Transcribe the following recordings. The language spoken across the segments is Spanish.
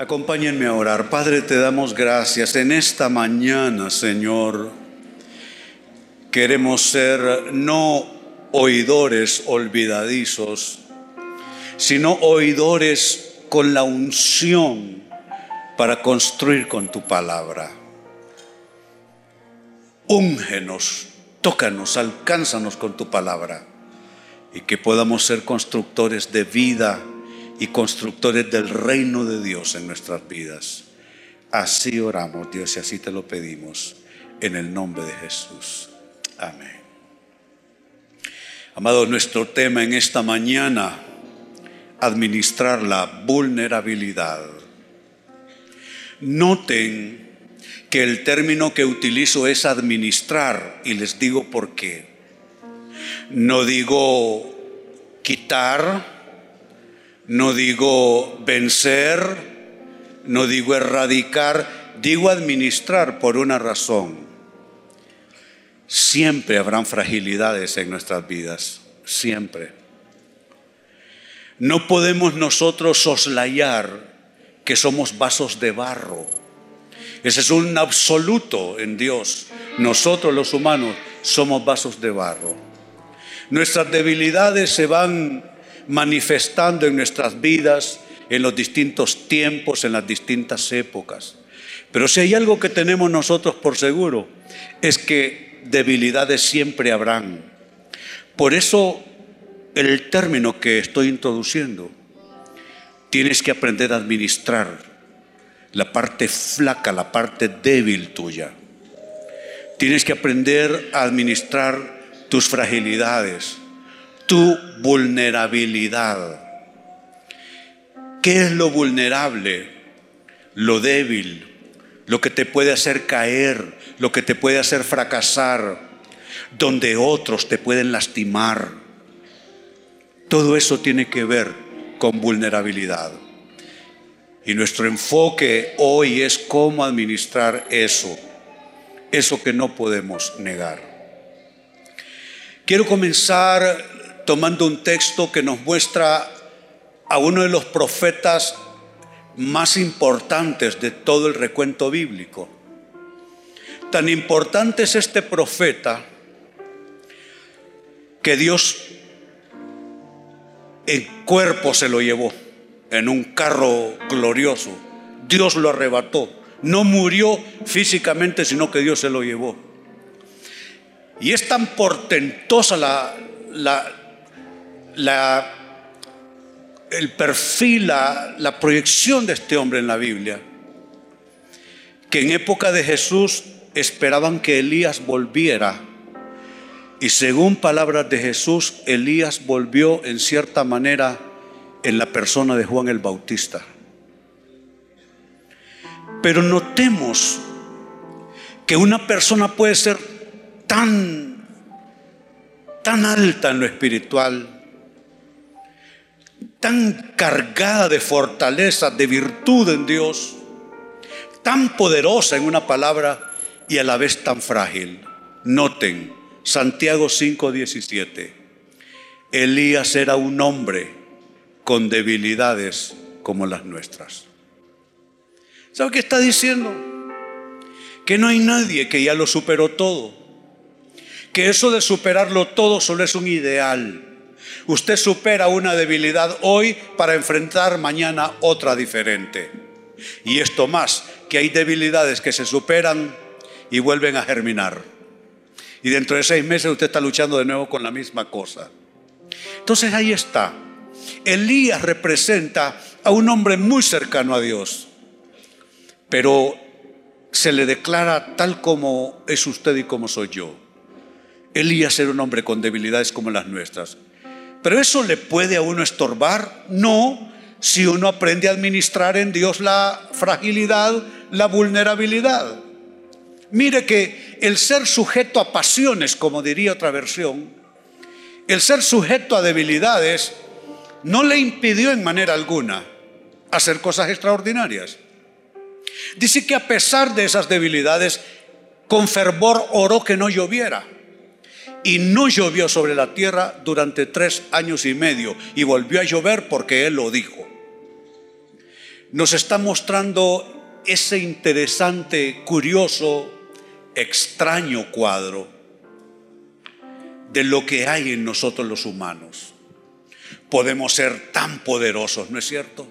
Acompáñenme a orar. Padre, te damos gracias en esta mañana, Señor. Queremos ser no oidores olvidadizos, sino oidores con la unción para construir con tu palabra. Úngenos, tócanos, alcánzanos con tu palabra y que podamos ser constructores de vida y constructores del reino de Dios en nuestras vidas. Así oramos, Dios, y así te lo pedimos, en el nombre de Jesús. Amén. Amado, nuestro tema en esta mañana, administrar la vulnerabilidad. Noten que el término que utilizo es administrar, y les digo por qué. No digo quitar, no digo vencer, no digo erradicar, digo administrar por una razón. Siempre habrán fragilidades en nuestras vidas, siempre. No podemos nosotros soslayar que somos vasos de barro. Ese es un absoluto en Dios. Nosotros los humanos somos vasos de barro. Nuestras debilidades se van manifestando en nuestras vidas, en los distintos tiempos, en las distintas épocas. Pero si hay algo que tenemos nosotros por seguro, es que debilidades siempre habrán. Por eso el término que estoy introduciendo, tienes que aprender a administrar la parte flaca, la parte débil tuya. Tienes que aprender a administrar tus fragilidades tu vulnerabilidad. ¿Qué es lo vulnerable? Lo débil, lo que te puede hacer caer, lo que te puede hacer fracasar, donde otros te pueden lastimar. Todo eso tiene que ver con vulnerabilidad. Y nuestro enfoque hoy es cómo administrar eso, eso que no podemos negar. Quiero comenzar tomando un texto que nos muestra a uno de los profetas más importantes de todo el recuento bíblico. Tan importante es este profeta que Dios en cuerpo se lo llevó, en un carro glorioso. Dios lo arrebató. No murió físicamente, sino que Dios se lo llevó. Y es tan portentosa la, la, el perfil, la, la proyección de este hombre en la Biblia, que en época de Jesús esperaban que Elías volviera. Y según palabras de Jesús, Elías volvió en cierta manera en la persona de Juan el Bautista. Pero notemos que una persona puede ser tan, tan alta en lo espiritual, tan cargada de fortaleza, de virtud en Dios, tan poderosa en una palabra y a la vez tan frágil. Noten, Santiago 5:17, Elías era un hombre con debilidades como las nuestras. ¿Sabe qué está diciendo? Que no hay nadie que ya lo superó todo. Que eso de superarlo todo solo es un ideal Usted supera una debilidad hoy para enfrentar mañana otra diferente. Y esto más, que hay debilidades que se superan y vuelven a germinar. Y dentro de seis meses usted está luchando de nuevo con la misma cosa. Entonces ahí está. Elías representa a un hombre muy cercano a Dios, pero se le declara tal como es usted y como soy yo. Elías era un hombre con debilidades como las nuestras. Pero eso le puede a uno estorbar. No, si uno aprende a administrar en Dios la fragilidad, la vulnerabilidad. Mire que el ser sujeto a pasiones, como diría otra versión, el ser sujeto a debilidades, no le impidió en manera alguna hacer cosas extraordinarias. Dice que a pesar de esas debilidades, con fervor oró que no lloviera y no llovió sobre la tierra durante tres años y medio y volvió a llover porque él lo dijo. nos está mostrando ese interesante, curioso, extraño cuadro de lo que hay en nosotros los humanos. Podemos ser tan poderosos, ¿no es cierto?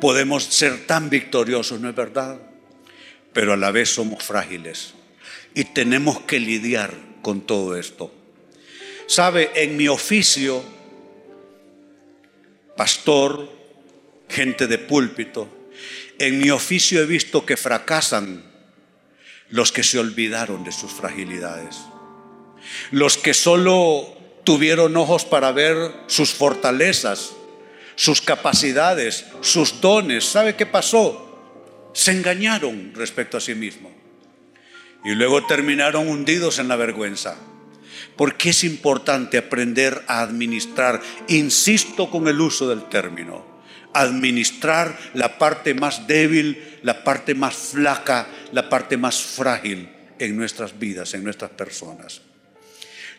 Podemos ser tan victoriosos, ¿no es verdad? Pero a la vez somos frágiles y tenemos que lidiar con todo esto. Sabe, en mi oficio, pastor, gente de púlpito, en mi oficio he visto que fracasan los que se olvidaron de sus fragilidades, los que solo tuvieron ojos para ver sus fortalezas, sus capacidades, sus dones. ¿Sabe qué pasó? Se engañaron respecto a sí mismos y luego terminaron hundidos en la vergüenza. Porque es importante aprender a administrar, insisto con el uso del término, administrar la parte más débil, la parte más flaca, la parte más frágil en nuestras vidas, en nuestras personas.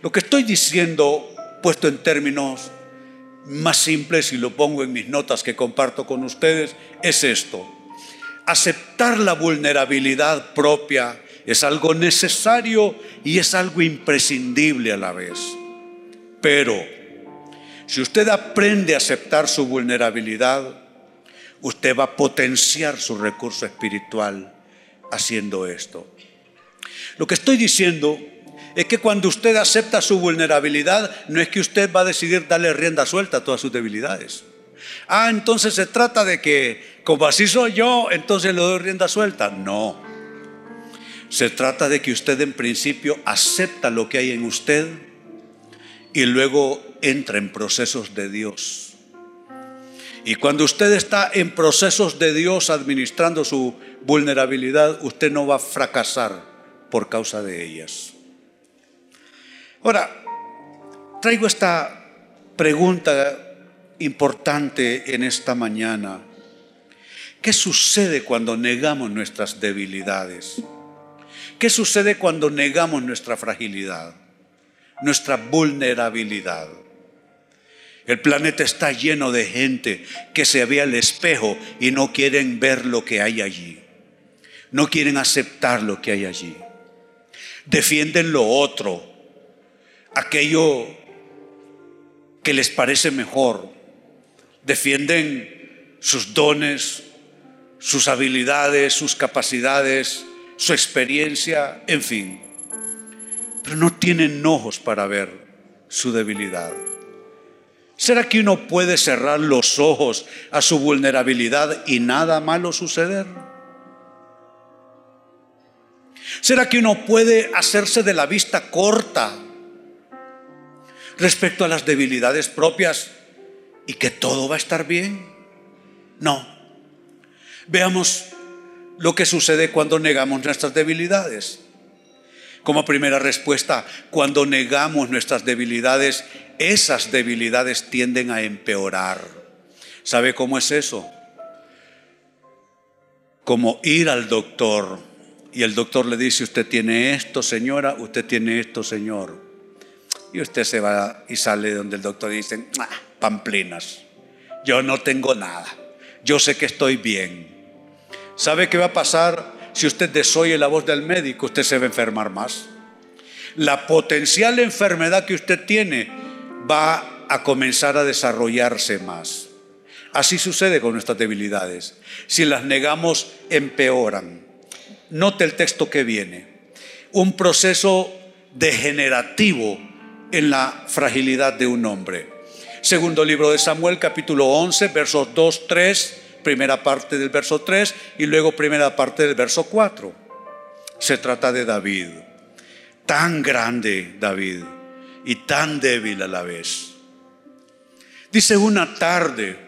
Lo que estoy diciendo, puesto en términos más simples y lo pongo en mis notas que comparto con ustedes, es esto. Aceptar la vulnerabilidad propia es algo necesario y es algo imprescindible a la vez. Pero si usted aprende a aceptar su vulnerabilidad, usted va a potenciar su recurso espiritual haciendo esto. Lo que estoy diciendo es que cuando usted acepta su vulnerabilidad, no es que usted va a decidir darle rienda suelta a todas sus debilidades. Ah, entonces se trata de que, como así soy yo, entonces le doy rienda suelta. No. Se trata de que usted en principio acepta lo que hay en usted y luego entra en procesos de Dios. Y cuando usted está en procesos de Dios administrando su vulnerabilidad, usted no va a fracasar por causa de ellas. Ahora, traigo esta pregunta importante en esta mañana. ¿Qué sucede cuando negamos nuestras debilidades? ¿Qué sucede cuando negamos nuestra fragilidad, nuestra vulnerabilidad? El planeta está lleno de gente que se ve al espejo y no quieren ver lo que hay allí. No quieren aceptar lo que hay allí. Defienden lo otro, aquello que les parece mejor. Defienden sus dones, sus habilidades, sus capacidades, su experiencia, en fin. Pero no tienen ojos para ver su debilidad. ¿Será que uno puede cerrar los ojos a su vulnerabilidad y nada malo suceder? ¿Será que uno puede hacerse de la vista corta respecto a las debilidades propias y que todo va a estar bien? No. Veamos lo que sucede cuando negamos nuestras debilidades. Como primera respuesta, cuando negamos nuestras debilidades, esas debilidades tienden a empeorar. ¿Sabe cómo es eso? Como ir al doctor y el doctor le dice, usted tiene esto, señora, usted tiene esto, señor. Y usted se va y sale donde el doctor dice, ah, pamplinas, yo no tengo nada, yo sé que estoy bien. ¿Sabe qué va a pasar si usted desoye la voz del médico? Usted se va a enfermar más. La potencial enfermedad que usted tiene va a comenzar a desarrollarse más. Así sucede con nuestras debilidades. Si las negamos, empeoran. Note el texto que viene. Un proceso degenerativo en la fragilidad de un hombre. Segundo libro de Samuel, capítulo 11, versos 2, 3 primera parte del verso 3 y luego primera parte del verso 4. Se trata de David, tan grande David y tan débil a la vez. Dice una tarde,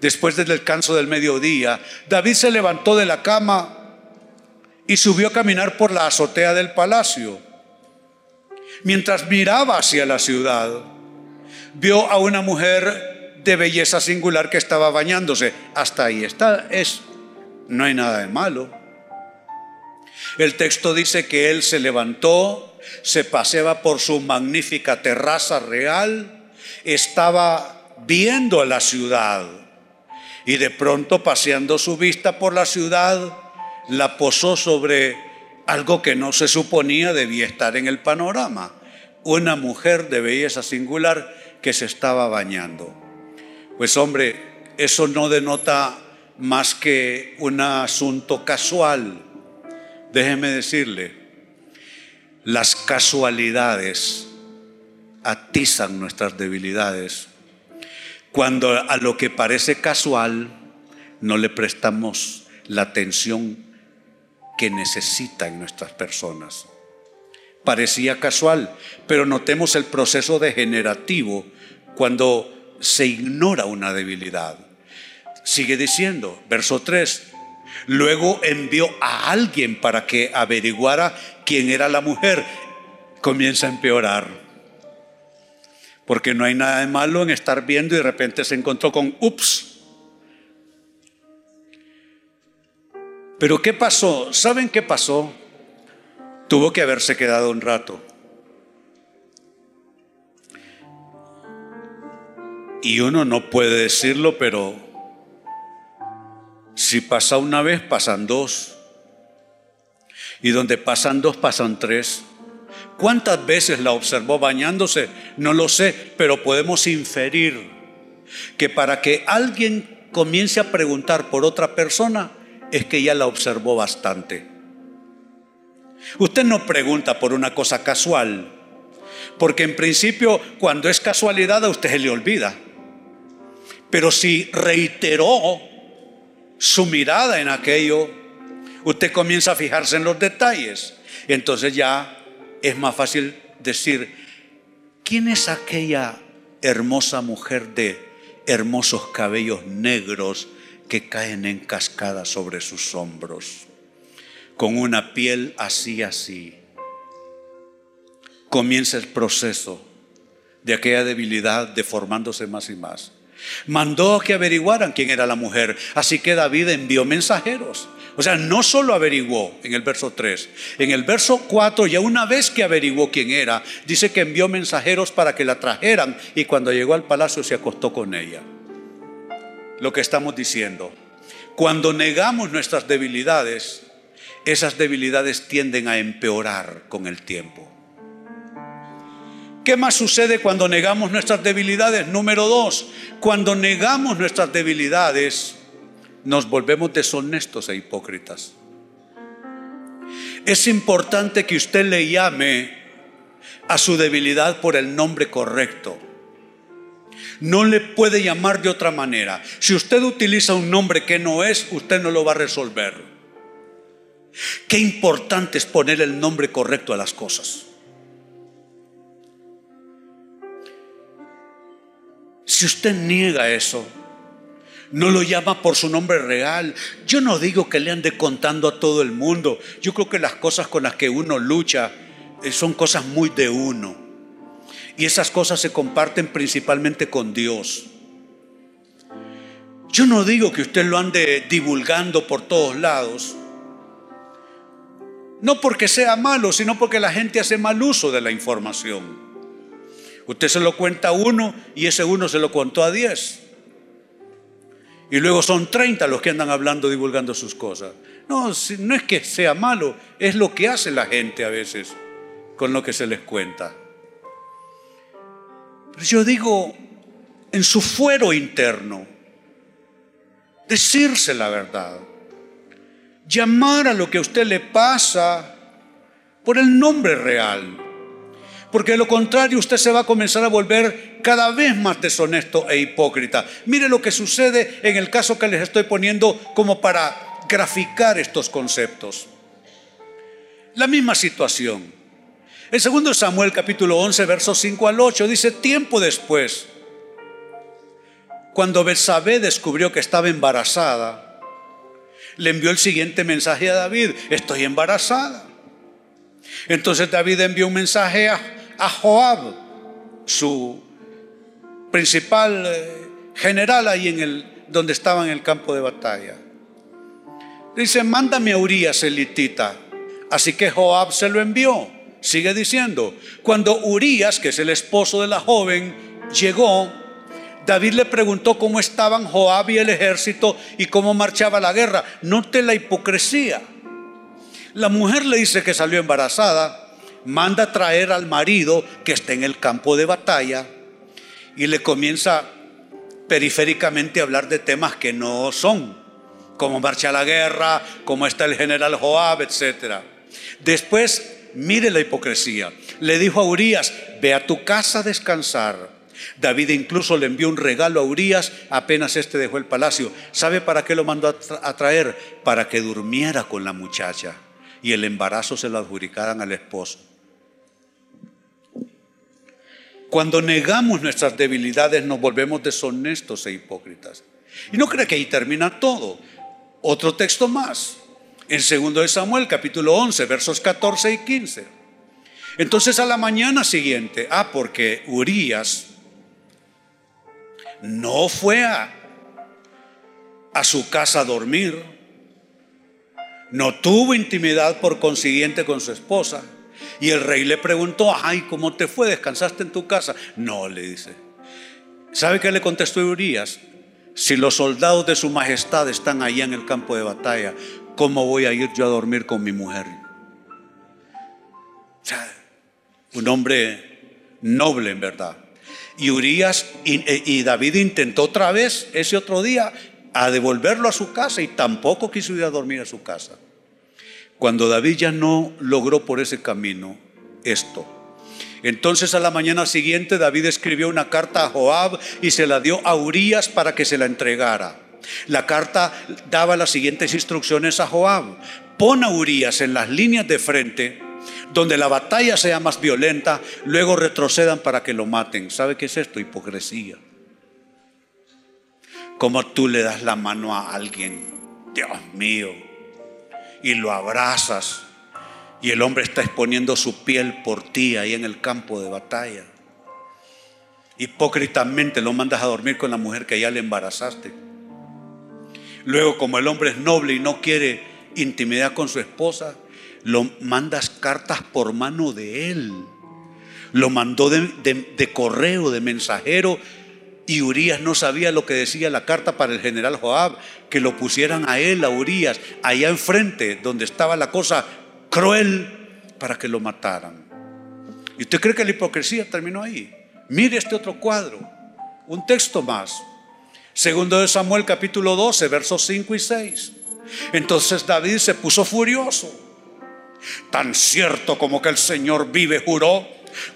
después del descanso del mediodía, David se levantó de la cama y subió a caminar por la azotea del palacio. Mientras miraba hacia la ciudad, vio a una mujer de belleza singular que estaba bañándose. Hasta ahí está, es, no hay nada de malo. El texto dice que él se levantó, se paseaba por su magnífica terraza real, estaba viendo la ciudad. Y de pronto, paseando su vista por la ciudad, la posó sobre algo que no se suponía debía estar en el panorama. Una mujer de belleza singular que se estaba bañando. Pues hombre, eso no denota más que un asunto casual. Déjeme decirle, las casualidades atizan nuestras debilidades. Cuando a lo que parece casual no le prestamos la atención que necesita en nuestras personas. Parecía casual, pero notemos el proceso degenerativo cuando se ignora una debilidad. Sigue diciendo, verso 3, luego envió a alguien para que averiguara quién era la mujer. Comienza a empeorar. Porque no hay nada de malo en estar viendo y de repente se encontró con, ups. Pero ¿qué pasó? ¿Saben qué pasó? Tuvo que haberse quedado un rato. Y uno no puede decirlo, pero si pasa una vez, pasan dos. Y donde pasan dos, pasan tres. ¿Cuántas veces la observó bañándose? No lo sé, pero podemos inferir que para que alguien comience a preguntar por otra persona, es que ya la observó bastante. Usted no pregunta por una cosa casual, porque en principio cuando es casualidad a usted se le olvida. Pero si reiteró su mirada en aquello, usted comienza a fijarse en los detalles. Entonces ya es más fácil decir, ¿quién es aquella hermosa mujer de hermosos cabellos negros que caen en cascada sobre sus hombros, con una piel así, así? Comienza el proceso de aquella debilidad deformándose más y más. Mandó que averiguaran quién era la mujer. Así que David envió mensajeros. O sea, no solo averiguó en el verso 3, en el verso 4 ya una vez que averiguó quién era, dice que envió mensajeros para que la trajeran y cuando llegó al palacio se acostó con ella. Lo que estamos diciendo, cuando negamos nuestras debilidades, esas debilidades tienden a empeorar con el tiempo. ¿Qué más sucede cuando negamos nuestras debilidades? Número dos, cuando negamos nuestras debilidades, nos volvemos deshonestos e hipócritas. Es importante que usted le llame a su debilidad por el nombre correcto. No le puede llamar de otra manera. Si usted utiliza un nombre que no es, usted no lo va a resolver. Qué importante es poner el nombre correcto a las cosas. Si usted niega eso, no lo llama por su nombre real. Yo no digo que le ande contando a todo el mundo. Yo creo que las cosas con las que uno lucha eh, son cosas muy de uno. Y esas cosas se comparten principalmente con Dios. Yo no digo que usted lo ande divulgando por todos lados. No porque sea malo, sino porque la gente hace mal uso de la información. Usted se lo cuenta a uno y ese uno se lo contó a diez. Y luego son 30 los que andan hablando, divulgando sus cosas. No, no es que sea malo, es lo que hace la gente a veces con lo que se les cuenta. Pero yo digo, en su fuero interno, decirse la verdad, llamar a lo que a usted le pasa por el nombre real. Porque de lo contrario usted se va a comenzar a volver cada vez más deshonesto e hipócrita. Mire lo que sucede en el caso que les estoy poniendo como para graficar estos conceptos. La misma situación. El segundo Samuel capítulo 11 versos 5 al 8 dice, tiempo después, cuando Betsabé descubrió que estaba embarazada, le envió el siguiente mensaje a David, estoy embarazada. Entonces David envió un mensaje a, a Joab, su principal eh, general ahí en el donde estaba en el campo de batalla. Dice, mándame a Urias elitita. Así que Joab se lo envió. Sigue diciendo, cuando Urias, que es el esposo de la joven, llegó, David le preguntó cómo estaban Joab y el ejército y cómo marchaba la guerra. Note la hipocresía. La mujer le dice que salió embarazada, manda a traer al marido que está en el campo de batalla y le comienza periféricamente a hablar de temas que no son, cómo marcha la guerra, cómo está el general Joab, etc. Después, mire la hipocresía. Le dijo a Urias, ve a tu casa a descansar. David incluso le envió un regalo a Urias apenas este dejó el palacio. ¿Sabe para qué lo mandó a traer? Para que durmiera con la muchacha y el embarazo se lo adjudicaran al esposo. Cuando negamos nuestras debilidades nos volvemos deshonestos e hipócritas. Y no cree que ahí termina todo. Otro texto más. En 2 de Samuel, capítulo 11, versos 14 y 15. Entonces a la mañana siguiente, ah, porque Urias no fue a su casa a dormir, no tuvo intimidad por consiguiente con su esposa. Y el rey le preguntó, ay, ¿cómo te fue? ¿Descansaste en tu casa? No, le dice. ¿Sabe qué le contestó Urias? Si los soldados de su majestad están allá en el campo de batalla, ¿cómo voy a ir yo a dormir con mi mujer? un hombre noble en verdad. Y Urias eh, y, David intentó otra vez ese otro día a devolverlo a su casa y tampoco quiso ir a dormir a su casa. Cuando David ya no logró por ese camino esto, entonces a la mañana siguiente David escribió una carta a Joab y se la dio a Urias para que se la entregara. La carta daba las siguientes instrucciones a Joab. Pon a Urias en las líneas de frente donde la batalla sea más violenta, luego retrocedan para que lo maten. ¿Sabe qué es esto? Hipocresía. Como tú le das la mano a alguien, Dios mío, y lo abrazas, y el hombre está exponiendo su piel por ti ahí en el campo de batalla. Hipócritamente lo mandas a dormir con la mujer que ya le embarazaste. Luego, como el hombre es noble y no quiere intimidad con su esposa, lo mandas cartas por mano de él. Lo mandó de, correo, de mensajero. Y Urias no sabía lo que decía la carta para el general Joab, que lo pusieran a él, a Urias, allá enfrente, donde estaba la cosa cruel, para que lo mataran. ¿Y usted cree que la hipocresía terminó ahí? Mire este otro cuadro, un texto más. Segundo de Samuel capítulo 12, versos 5 y 6. Entonces David se puso furioso Tan cierto como que el Señor vive, juró,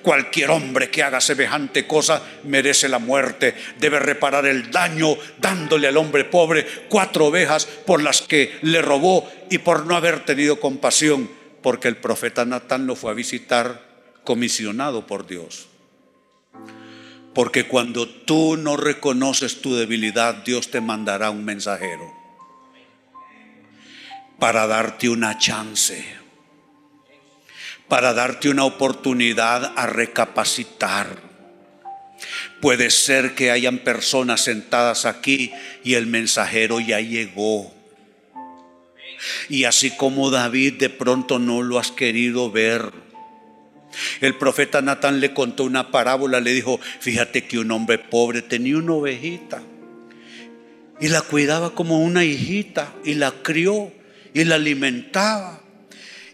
cualquier hombre que haga semejante cosa merece la muerte, debe reparar el daño dándole al hombre pobre cuatro ovejas por las que le robó y por no haber tenido compasión, porque el profeta Natán lo fue a visitar comisionado por Dios. Porque cuando tú no reconoces tu debilidad, Dios te mandará un mensajero para darte una chance para darte una oportunidad a recapacitar. Puede ser que hayan personas sentadas aquí y el mensajero ya llegó. Y así como David de pronto no lo has querido ver. El profeta Natán le contó una parábola, le dijo, fíjate que un hombre pobre tenía una ovejita y la cuidaba como una hijita y la crió y la alimentaba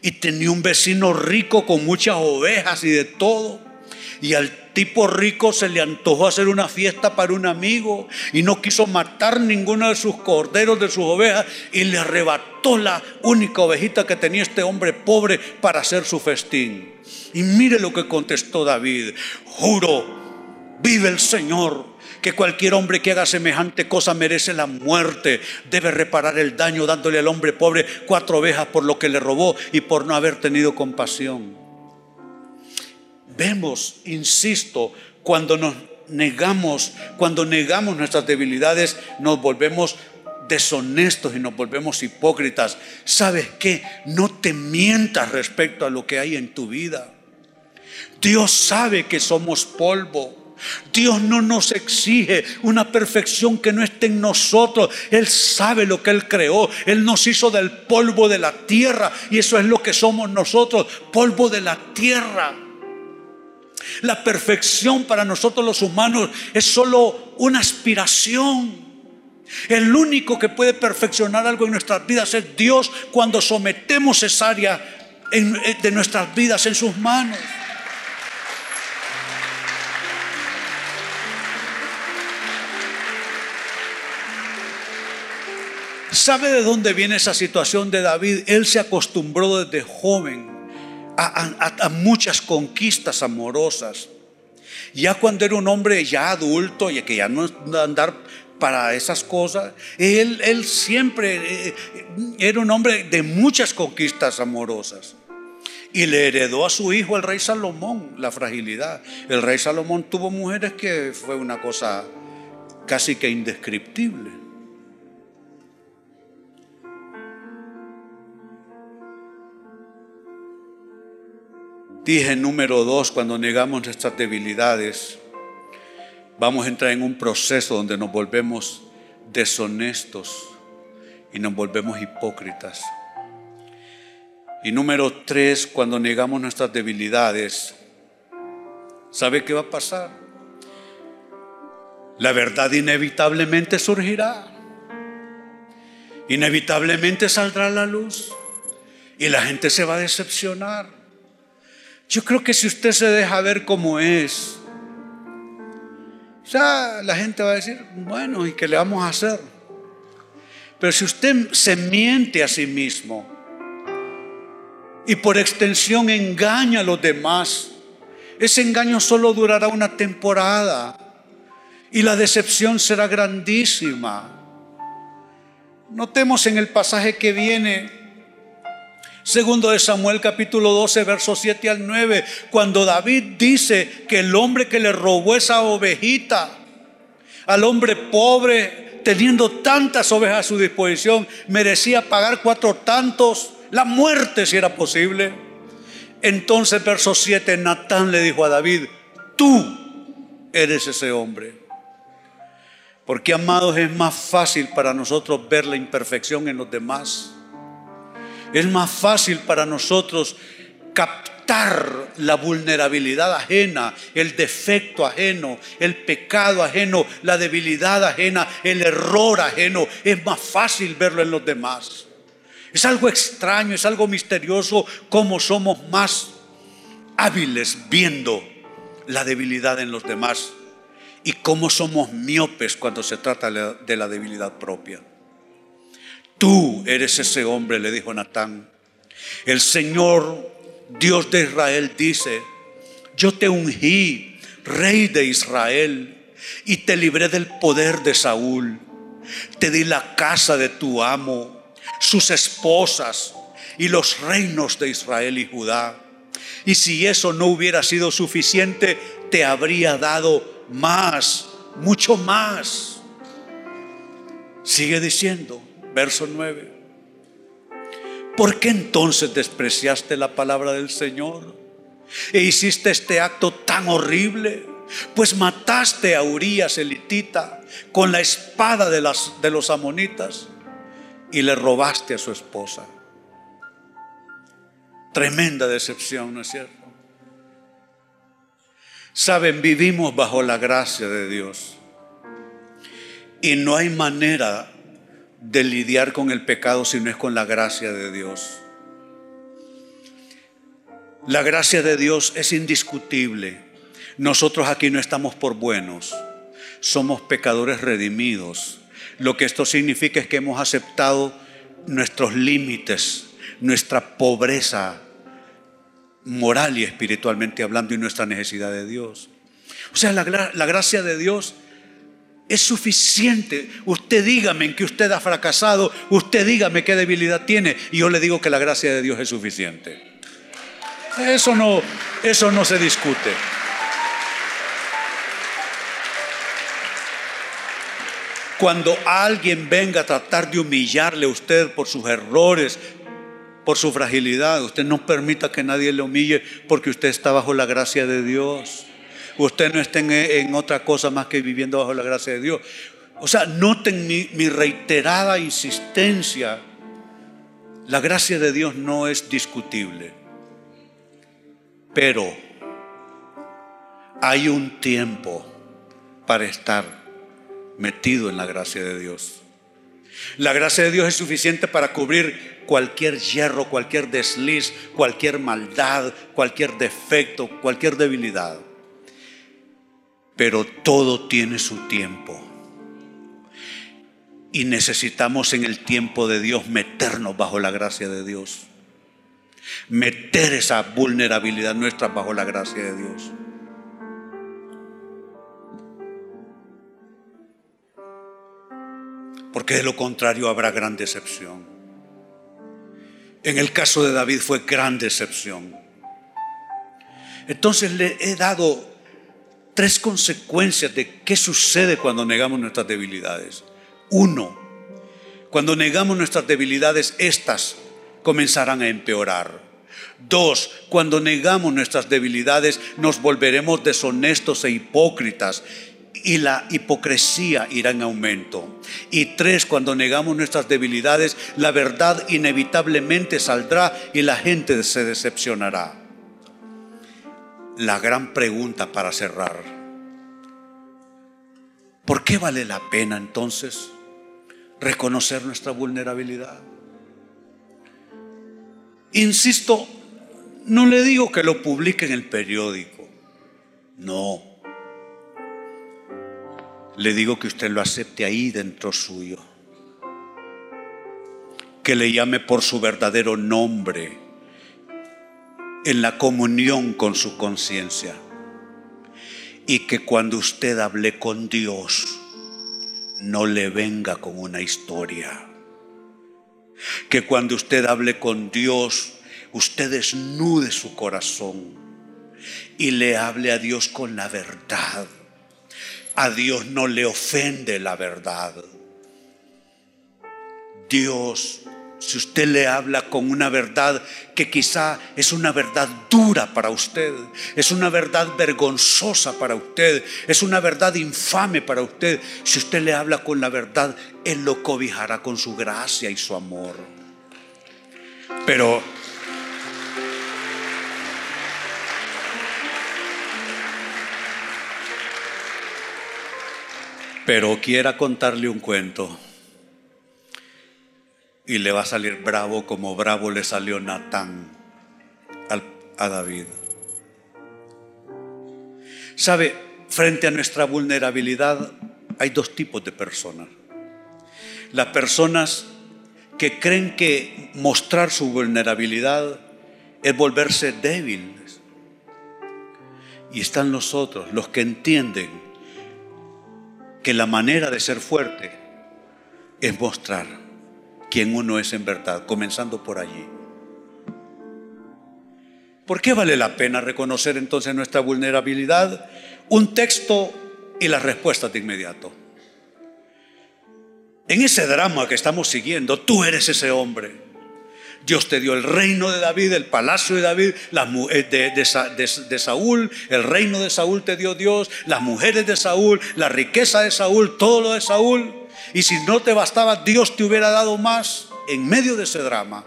y tenía un vecino rico con muchas ovejas y de todo. Y al tipo rico se le antojó hacer una fiesta para un amigo y no quiso matar ninguno de sus corderos, de sus ovejas, y le arrebató la única ovejita que tenía este hombre pobre para hacer su festín. Y mire lo que contestó David, juro, vive el Señor que cualquier hombre que haga semejante cosa merece la muerte. Debe reparar el daño dándole al hombre pobre cuatro ovejas por lo que le robó y por no haber tenido compasión. Vemos, insisto, cuando nos negamos, cuando negamos nuestras debilidades, nos volvemos deshonestos y nos volvemos hipócritas. ¿Sabes qué? No te mientas respecto a lo que hay en tu vida. Dios sabe que somos polvo. Dios no nos exige una perfección que no esté en nosotros. Él sabe lo que Él creó. Él nos hizo del polvo de la tierra y eso es lo que somos nosotros, polvo de la tierra. La perfección para nosotros los humanos es solo una aspiración. El único que puede perfeccionar algo en nuestras vidas es Dios cuando sometemos esa área de nuestras vidas en sus manos. ¿Sabe de dónde viene esa situación de David? Él se acostumbró desde joven a, muchas conquistas amorosas. Ya cuando era un hombre ya adulto y que ya no andar para esas cosas, él, él siempre eh, era un hombre de muchas conquistas amorosas. Y le heredó a su hijo el rey Salomón la fragilidad. El rey Salomón tuvo mujeres que fue una cosa casi que indescriptible. Dije número dos, cuando negamos nuestras debilidades, vamos a entrar en un proceso donde nos volvemos deshonestos y nos volvemos hipócritas. Y número tres, cuando negamos nuestras debilidades, ¿sabe qué va a pasar? La verdad inevitablemente surgirá. Inevitablemente saldrá a la luz y la gente se va a decepcionar. Yo creo que si usted se deja ver como es, ya la gente va a decir, bueno, ¿y qué le vamos a hacer? Pero si usted se miente a sí mismo y por extensión engaña a los demás, ese engaño solo durará una temporada y la decepción será grandísima. Notemos en el pasaje que viene Segundo de Samuel capítulo 12, versos 7 al 9, cuando David dice que el hombre que le robó esa ovejita, al hombre pobre, teniendo tantas ovejas a su disposición, merecía pagar cuatro tantos, la muerte si era posible. Entonces, verso 7, Natán le dijo a David, tú eres ese hombre. Porque, amados, es más fácil para nosotros ver la imperfección en los demás es más fácil para nosotros captar la vulnerabilidad ajena, el defecto ajeno, el pecado ajeno, la debilidad ajena, el error ajeno. Es más fácil verlo en los demás. Es algo extraño, es algo misterioso cómo somos más hábiles viendo la debilidad en los demás y cómo somos miopes cuando se trata de la debilidad propia. Tú eres ese hombre, le dijo Natán. El Señor, Dios de Israel, dice, yo te ungí, rey de Israel, y te libré del poder de Saúl. Te di la casa de tu amo, sus esposas y los reinos de Israel y Judá. Y si eso no hubiera sido suficiente, te habría dado más, mucho más. Sigue diciendo, verso 9. ¿Por qué entonces despreciaste la palabra del Señor e hiciste este acto tan horrible? Pues mataste a Urias elitita con la espada de, de los amonitas y le robaste a su esposa. Tremenda decepción, ¿no es cierto? Saben, vivimos bajo la gracia de Dios y no hay manera de lidiar con el pecado si no es con la gracia de Dios. La gracia de Dios es indiscutible. Nosotros aquí no estamos por buenos, somos pecadores redimidos. Lo que esto significa es que hemos aceptado nuestros límites, nuestra pobreza moral y espiritualmente hablando y nuestra necesidad de Dios. O sea, la, la gracia de Dios es suficiente. Usted dígame en que usted ha fracasado, usted dígame qué debilidad tiene y yo le digo que la gracia de Dios es suficiente. Eso no, eso no se discute. Cuando alguien venga a tratar de humillarle a usted por sus errores, por su fragilidad, usted no permita que nadie le humille porque usted está bajo la gracia de Dios usted no esté en, otra cosa más que viviendo bajo la gracia de Dios. O sea, noten mi, mi reiterada insistencia. La gracia de Dios no es discutible. Pero hay un tiempo para estar metido en la gracia de Dios. La gracia de Dios es suficiente para cubrir cualquier hierro, cualquier desliz, cualquier maldad, cualquier defecto, cualquier debilidad. Pero todo tiene su tiempo. Y necesitamos en el tiempo de Dios meternos bajo la gracia de Dios. Meter esa vulnerabilidad nuestra bajo la gracia de Dios. Porque de lo contrario habrá gran decepción. En el caso de David fue gran decepción. Entonces le he dado tres consecuencias de qué sucede cuando negamos nuestras debilidades. Uno, cuando negamos nuestras debilidades, estas comenzarán a empeorar. Dos, cuando negamos nuestras debilidades, nos volveremos deshonestos e hipócritas y la hipocresía irá en aumento. Y tres, cuando negamos nuestras debilidades, la verdad inevitablemente saldrá y la gente se decepcionará. La gran pregunta para cerrar. ¿Por qué vale la pena entonces reconocer nuestra vulnerabilidad? Insisto, no le digo que lo publique en el periódico. No le digo que usted lo acepte ahí dentro suyo. Que le llame por su verdadero nombre en la comunión con su conciencia. Y que cuando usted hable con Dios, no le venga con una historia. Que cuando usted hable con Dios, usted desnude su corazón y le hable a Dios con la verdad a Dios no le ofende la verdad. Dios, si usted le habla con una verdad que quizá es una verdad dura para usted, es una verdad vergonzosa para usted, es una verdad infame para usted, si usted le habla con la verdad, Él lo cobijará con su gracia y su amor. Pero pero quiera contarle un cuento y le va a salir bravo como bravo le salió Natán a David. Sabe, frente a nuestra vulnerabilidad hay dos tipos de personas. Las personas que creen que mostrar su vulnerabilidad es volverse débiles. Y están los otros, los que entienden que la manera de ser fuerte es mostrar quién uno es en verdad, comenzando por allí. ¿Por qué vale la pena reconocer entonces nuestra vulnerabilidad? Un texto y las respuestas de inmediato. En ese drama que estamos siguiendo, tú eres ese hombre. Dios te dio el reino de David, el palacio de David, de, de, Saúl, el reino de Saúl te dio Dios, las mujeres de Saúl, la riqueza de Saúl, todo lo de Saúl. Y si no te bastaba, Dios te hubiera dado más en medio de ese drama.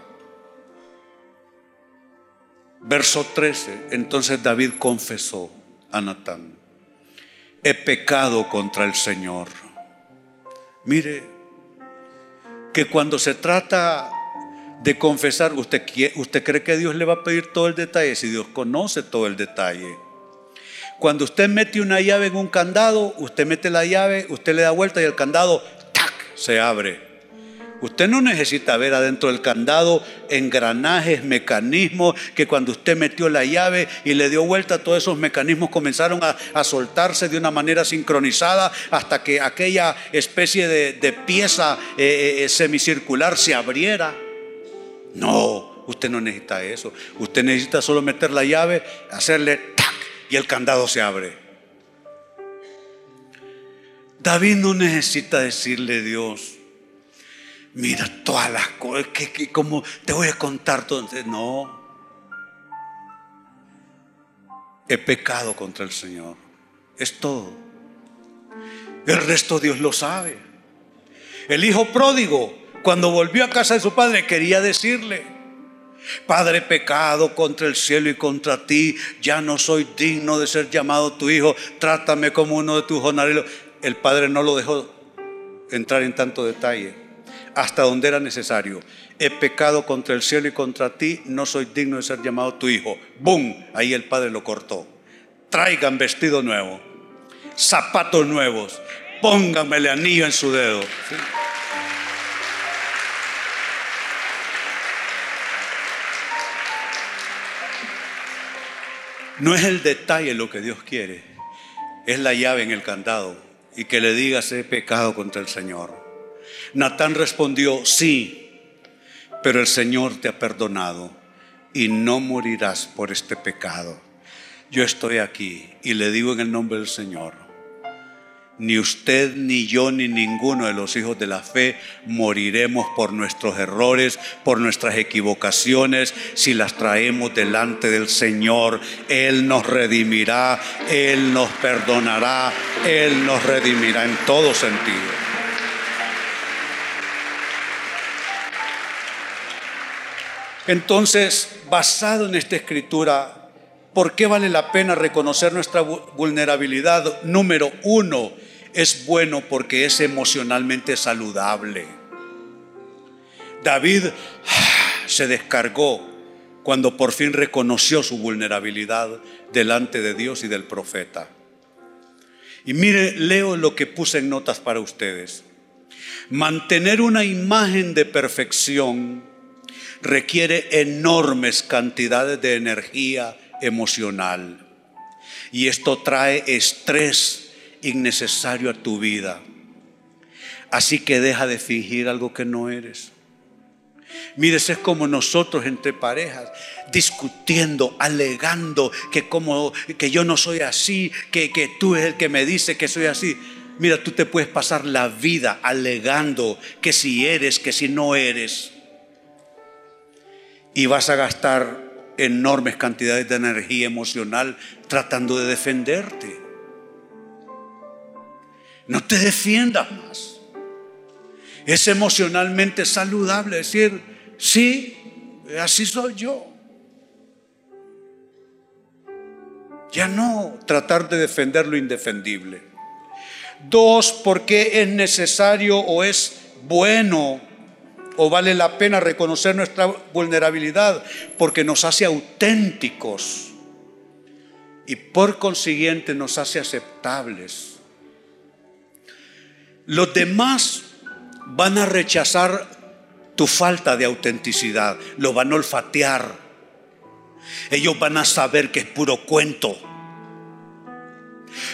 Verso 13, entonces David confesó a Natán, he pecado contra el Señor. Mire, que cuando se trata de confesar, ¿usted, ¿usted cree que Dios le va a pedir todo el detalle? Si Dios conoce todo el detalle. Cuando usted mete una llave en un candado, usted mete la llave, usted le da vuelta y el candado, se abre. Usted no necesita ver adentro del candado engranajes, mecanismos, que cuando usted metió la llave y le dio vuelta, todos esos mecanismos comenzaron a, soltarse de una manera sincronizada hasta que aquella especie de, pieza eh, eh, semicircular se abriera. No, usted no necesita eso. Usted necesita solo meter la llave, hacerle tac y el candado se abre. David no necesita decirle a Dios, mira todas las cosas, que, como te voy a contar todo. No, he pecado contra el Señor. Es todo. El resto Dios lo sabe. El hijo pródigo cuando volvió a casa de su padre quería decirle, Padre pecado contra el cielo y contra ti, ya no soy digno de ser llamado tu hijo, trátame como uno de tus jornaleros. El padre no lo dejó entrar en tanto detalle, hasta donde era necesario. He pecado contra el cielo y contra ti, no soy digno de ser llamado tu hijo. ¡Bum! Ahí el padre lo cortó. Traigan vestido nuevo, zapatos nuevos, pónganmele anillo en su dedo. No es el detalle lo que Dios quiere, es la llave en el candado y que le digas he pecado contra el Señor. Natán respondió, sí, pero el Señor te ha perdonado y no morirás por este pecado. Yo estoy aquí y le digo en el nombre del Señor, ni usted, ni yo, ni ninguno de los hijos de la fe moriremos por nuestros errores, por nuestras equivocaciones, si las traemos delante del Señor. Él nos redimirá, Él nos perdonará, Él nos redimirá en todo sentido. Entonces, basado en esta escritura, ¿por qué vale la pena reconocer nuestra vulnerabilidad? Número uno, es bueno porque es emocionalmente saludable. David ah, se descargó cuando por fin reconoció su vulnerabilidad delante de Dios y del profeta. Y mire, leo lo que puse en notas para ustedes. Mantener una imagen de perfección requiere enormes cantidades de energía emocional. Y esto trae estrés innecesario a tu vida. Así que deja de fingir algo que no eres. Mire, es como nosotros entre parejas, discutiendo, alegando que, como, que yo no soy así, que, que tú es el que me dice que soy así. Mira, tú te puedes pasar la vida alegando que si eres, que si no eres. Y vas a gastar enormes cantidades de energía emocional tratando de defenderte. No te defiendas más. Es emocionalmente saludable decir, sí, así soy yo. Ya no tratar de defender lo indefendible. Dos, porque es necesario o es bueno o vale la pena reconocer nuestra vulnerabilidad porque nos hace auténticos y por consiguiente nos hace aceptables. Los demás van a rechazar tu falta de autenticidad, lo van a olfatear. Ellos van a saber que es puro cuento.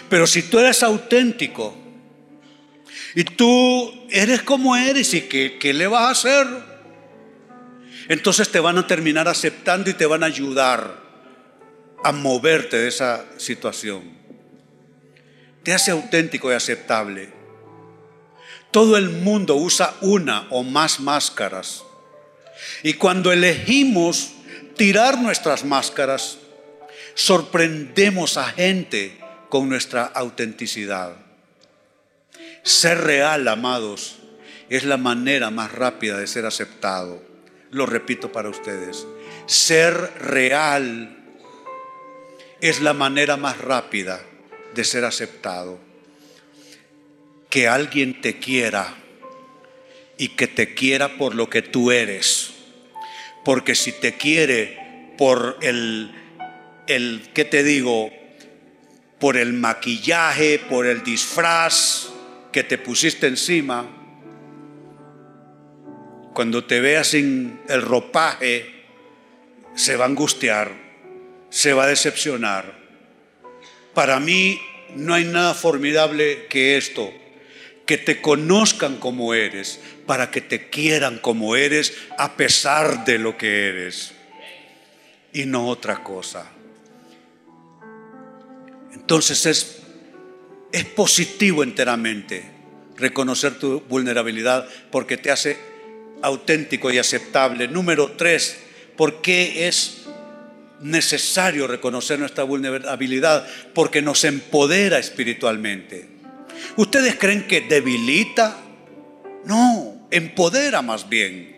Pero si tú eres auténtico y tú eres como eres y que, ¿qué le vas a hacer? Entonces te van a terminar aceptando y te van a ayudar a moverte de esa situación. Te hace auténtico y aceptable. Todo el mundo usa una o más máscaras. Y cuando elegimos tirar nuestras máscaras, sorprendemos a gente con nuestra autenticidad. Ser real, amados, es la manera más rápida de ser aceptado. Lo repito para ustedes. Ser real es la manera más rápida de ser aceptado que alguien te quiera y que te quiera por lo que tú eres. Porque si te quiere por el, el ¿qué te digo? Por el maquillaje, por el disfraz que te pusiste encima, cuando te vea sin el ropaje, se va a angustiar, se va a decepcionar. Para mí no hay nada formidable que esto que te conozcan como eres, para que te quieran como eres a pesar de lo que eres y no otra cosa. Entonces es, es positivo enteramente reconocer tu vulnerabilidad porque te hace auténtico y aceptable. Número tres, ¿por qué es necesario reconocer nuestra vulnerabilidad? Porque nos empodera espiritualmente. ¿Ustedes creen que debilita? No, empodera más bien.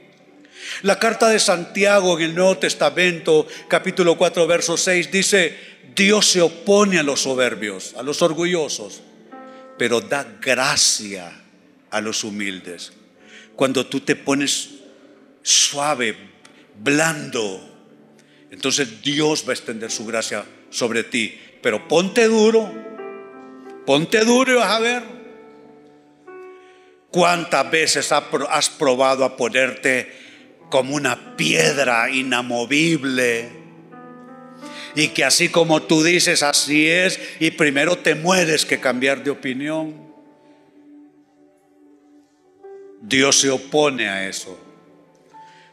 La carta de Santiago en el Nuevo Testamento, capítulo 4, verso 6, dice, Dios se opone a los soberbios, a los orgullosos, pero da gracia a los humildes. Cuando tú te pones suave, blando, entonces Dios va a extender su gracia sobre ti. Pero ponte duro, ponte duro vas a ver. ¿Cuántas veces has probado a ponerte como una piedra inamovible? Y que así como tú dices, así es, y primero te mueres que cambiar de opinión. Dios se opone a eso.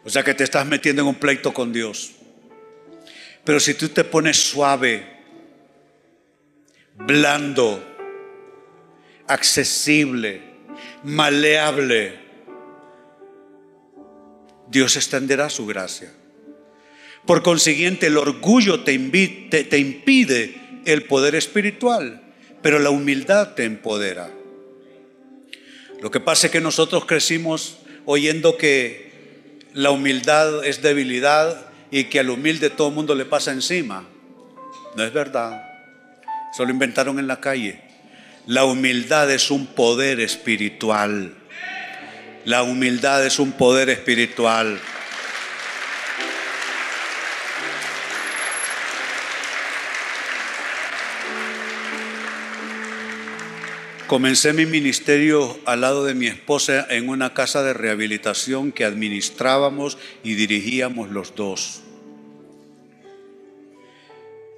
O sea que te estás metiendo en un pleito con Dios. Pero si tú te pones suave, blando, accesible, maleable, Dios extenderá su gracia. Por consiguiente, el orgullo te, impide el poder espiritual, pero la humildad te empodera. Lo que pasa es que nosotros crecimos oyendo que la humildad es debilidad y que al humilde todo el mundo le pasa encima. No es verdad. Solo inventaron en la calle. La humildad es un poder espiritual. La humildad es un poder espiritual. Comencé mi ministerio al lado de mi esposa en una casa de rehabilitación que administrábamos y dirigíamos los dos.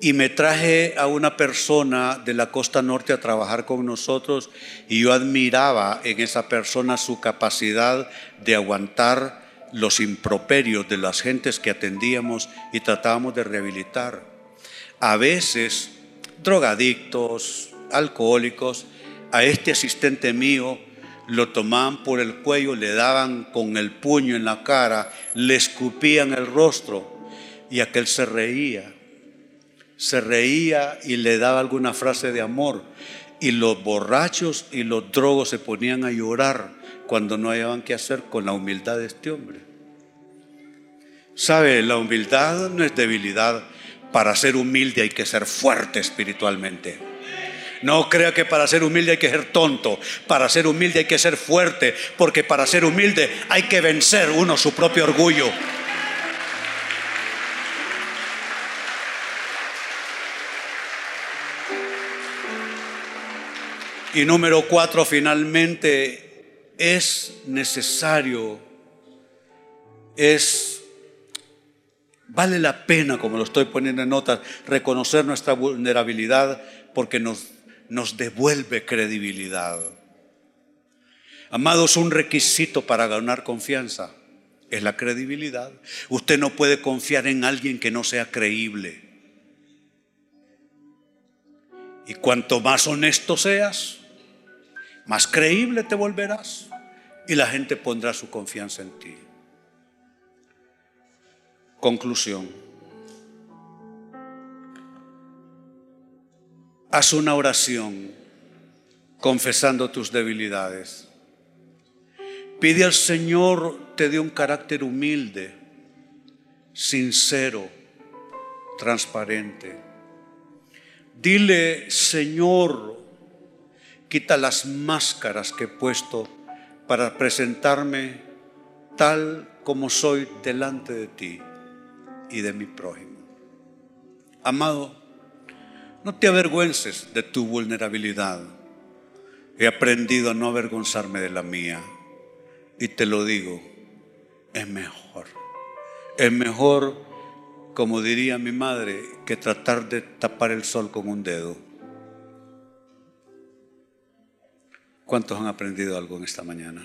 Y me traje a una persona de la costa norte a trabajar con nosotros y yo admiraba en esa persona su capacidad de aguantar los improperios de las gentes que atendíamos y tratábamos de rehabilitar. A veces drogadictos, alcohólicos, a este asistente mío lo tomaban por el cuello, le daban con el puño en la cara, le escupían el rostro y aquel se reía. Se reía y le daba alguna frase de amor. Y los borrachos y los drogos se ponían a llorar cuando no hallaban qué hacer con la humildad de este hombre. ¿Sabe? La humildad no es debilidad. Para ser humilde hay que ser fuerte espiritualmente. No crea que para ser humilde hay que ser tonto, para ser humilde hay que ser fuerte, porque para ser humilde hay que vencer uno su propio orgullo. Y número cuatro, finalmente, es necesario, es, vale la pena, como lo estoy poniendo en notas, reconocer nuestra vulnerabilidad porque nos nos devuelve credibilidad. Amados, un requisito para ganar confianza es la credibilidad. Usted no puede confiar en alguien que no sea creíble. Y cuanto más honesto seas, más creíble te volverás y la gente pondrá su confianza en ti. Conclusión. Haz una oración confesando tus debilidades. Pide al Señor te dé un carácter humilde, sincero, transparente. Dile, Señor, quita las máscaras que he puesto para presentarme tal como soy delante de ti y de mi prójimo. Amado, no te avergüences de tu vulnerabilidad. He aprendido a no avergonzarme de la mía. Y te lo digo, es mejor. Es mejor, como diría mi madre, que tratar de tapar el sol con un dedo. ¿Cuántos han aprendido algo en esta mañana?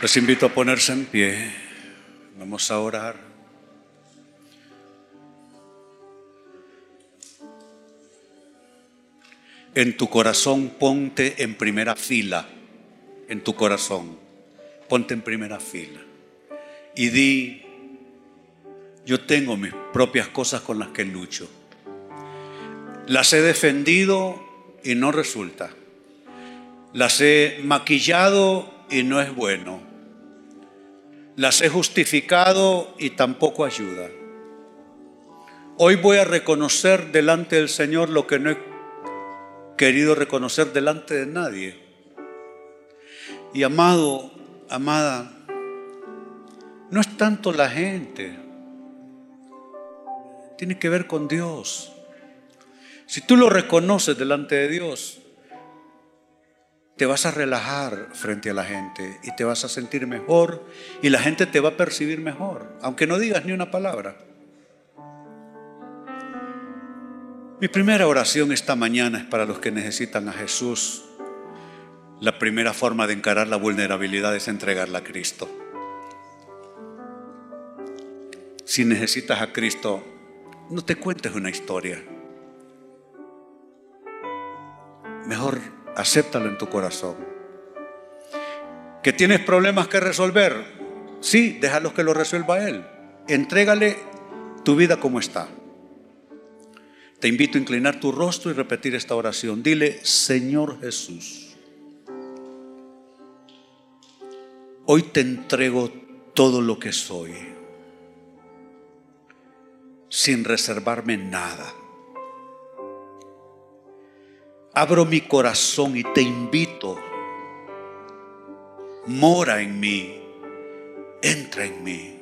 Les invito a ponerse en pie. Vamos a orar. En tu corazón ponte en primera fila. En tu corazón. Ponte en primera fila. Y di, yo tengo mis propias cosas con las que lucho. Las he defendido y no resulta. Las he maquillado y no es bueno las he justificado y tampoco ayuda. Hoy voy a reconocer delante del Señor lo que no he querido reconocer delante de nadie. Y amado, amada, no es tanto la gente, tiene que ver con Dios. Si tú lo reconoces delante de Dios, te vas a relajar frente a la gente y te vas a sentir mejor y la gente te va a percibir mejor, aunque no digas ni una palabra. Mi primera oración esta mañana es para los que necesitan a Jesús. La primera forma de encarar la vulnerabilidad es entregarla a Cristo. Si necesitas a Cristo, no te cuentes una historia. Mejor acéptalo en tu corazón. ¿Que tienes problemas que resolver? Sí, déjalos que lo resuelva Él. Entrégale tu vida como está. Te invito a inclinar tu rostro y repetir esta oración. Dile, Señor Jesús, hoy te entrego todo lo que soy sin reservarme nada. Abro mi corazón y te invito. Mora en mí. Entra en mí.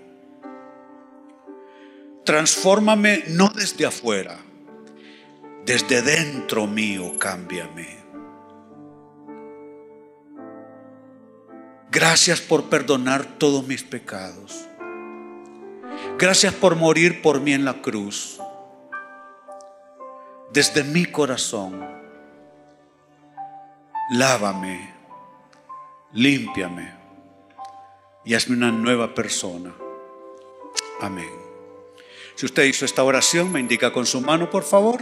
Transfórmame no desde afuera, desde dentro mío, cámbiame. Gracias por perdonar todos mis pecados. Gracias por morir por mí en la cruz. Desde mi corazón, lávame, límpiame y hazme una nueva persona. Amén. Si usted hizo esta oración, me indica con su mano, por favor.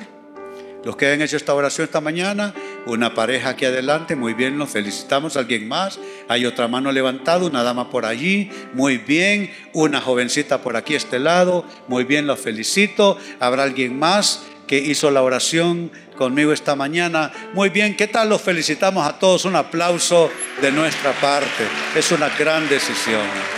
Los que han hecho esta oración esta mañana, una pareja aquí adelante, muy bien, los felicitamos. ¿Alguien más? Hay otra mano levantada, una dama por allí, muy bien. Una jovencita por aquí, este lado, muy bien, los felicito. ¿Habrá alguien más que hizo la oración conmigo esta mañana? Muy bien, ¿qué tal? Los felicitamos a todos. Un aplauso de nuestra parte. Es una gran decisión.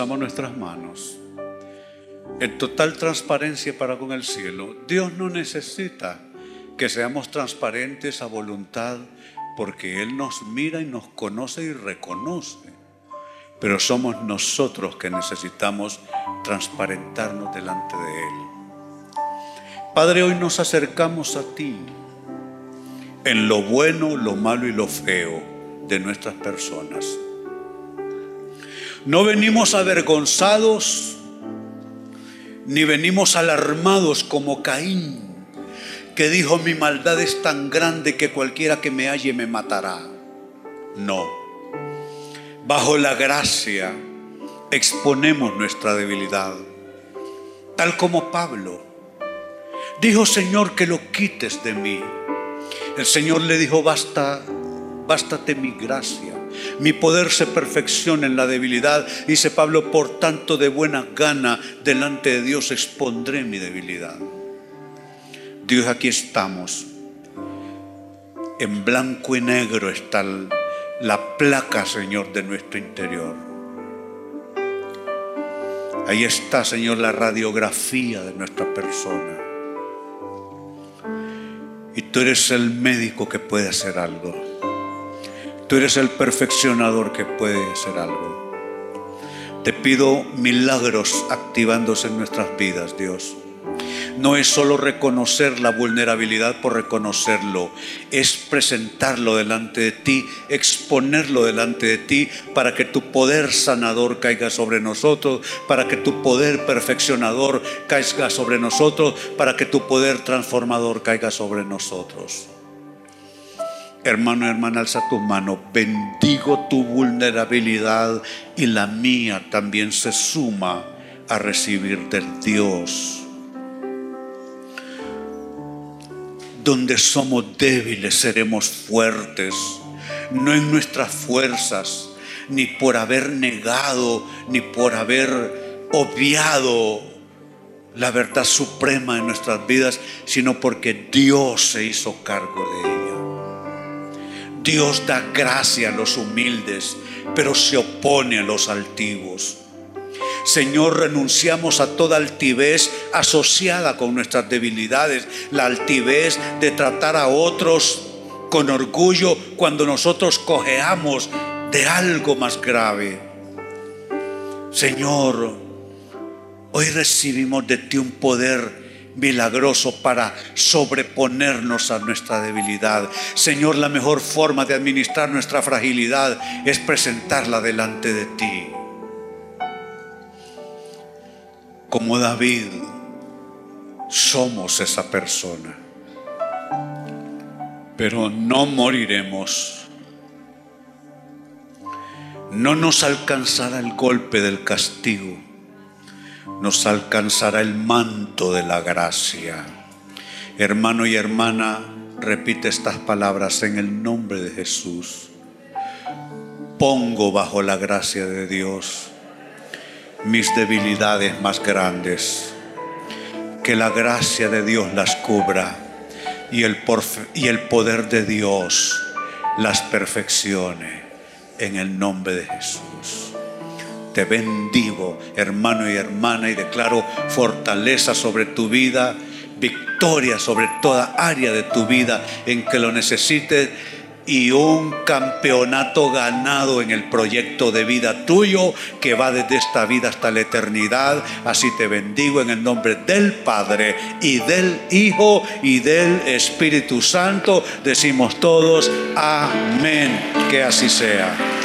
Alzamos nuestras manos en total transparencia para con el cielo. Dios no necesita que seamos transparentes a voluntad porque Él nos mira y nos conoce y reconoce. Pero somos nosotros que necesitamos transparentarnos delante de Él. Padre, hoy nos acercamos a ti en lo bueno, lo malo y lo feo de nuestras personas. No venimos avergonzados ni venimos alarmados como Caín, que dijo mi maldad es tan grande que cualquiera que me halle me matará. No. Bajo la gracia exponemos nuestra debilidad, tal como Pablo dijo, Señor, que lo quites de mí. El Señor le dijo, basta, bástate mi gracia. Mi poder se perfecciona en la debilidad. Dice Pablo, por tanto de buena gana delante de Dios expondré mi debilidad. Dios, aquí estamos. En blanco y negro está la placa, Señor, de nuestro interior. Ahí está, Señor, la radiografía de nuestra persona. Y tú eres el médico que puede hacer algo. Tú eres el perfeccionador que puede hacer algo. Te pido milagros activándose en nuestras vidas, Dios. No es solo reconocer la vulnerabilidad por reconocerlo, es presentarlo delante de ti, exponerlo delante de ti para que tu poder sanador caiga sobre nosotros, para que tu poder perfeccionador caiga sobre nosotros, para que tu poder transformador caiga sobre nosotros. Hermano hermana, alza tu mano. Bendigo tu vulnerabilidad y la mía también se suma a recibir del Dios. Donde somos débiles seremos fuertes, no en nuestras fuerzas, ni por haber negado, ni por haber obviado la verdad suprema en nuestras vidas, sino porque Dios se hizo cargo de ella. Dios da gracia a los humildes, pero se opone a los altivos. Señor, renunciamos a toda altivez asociada con nuestras debilidades, la altivez de tratar a otros con orgullo cuando nosotros cojeamos de algo más grave. Señor, hoy recibimos de ti un poder milagroso para sobreponernos a nuestra debilidad. Señor, la mejor forma de administrar nuestra fragilidad es presentarla delante de ti. Como David, somos esa persona. Pero no moriremos. No nos alcanzará el golpe del castigo, nos alcanzará el manto de la gracia. Hermano y hermana, repite estas palabras en el nombre de Jesús. Pongo bajo la gracia de Dios mis debilidades más grandes. Que la gracia de Dios las cubra y el, y el poder de Dios las perfeccione en el nombre de Jesús. Te bendigo, hermano y hermana, y declaro fortaleza sobre tu vida, victoria sobre toda área de tu vida en que lo necesites y un campeonato ganado en el proyecto de vida tuyo que va desde esta vida hasta la eternidad. Así te bendigo en el nombre del Padre y del Hijo y del Espíritu Santo. Decimos todos, amén. Que así sea.